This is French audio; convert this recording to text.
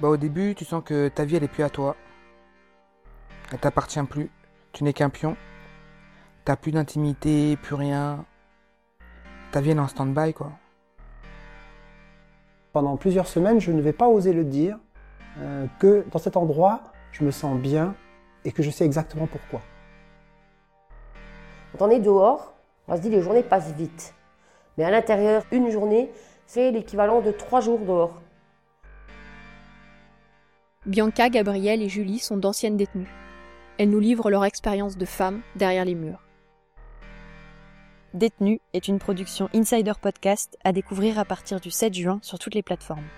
Bah au début, tu sens que ta vie elle est plus à toi. Elle t'appartient plus. Tu n'es qu'un pion. T'as plus d'intimité, plus rien. Ta vie elle est en stand-by quoi. Pendant plusieurs semaines, je ne vais pas oser le dire euh, que dans cet endroit, je me sens bien et que je sais exactement pourquoi. Quand on est dehors, on se dit les journées passent vite. Mais à l'intérieur, une journée, c'est l'équivalent de trois jours dehors. Bianca, Gabrielle et Julie sont d'anciennes détenues. Elles nous livrent leur expérience de femmes derrière les murs. Détenu est une production Insider Podcast à découvrir à partir du 7 juin sur toutes les plateformes.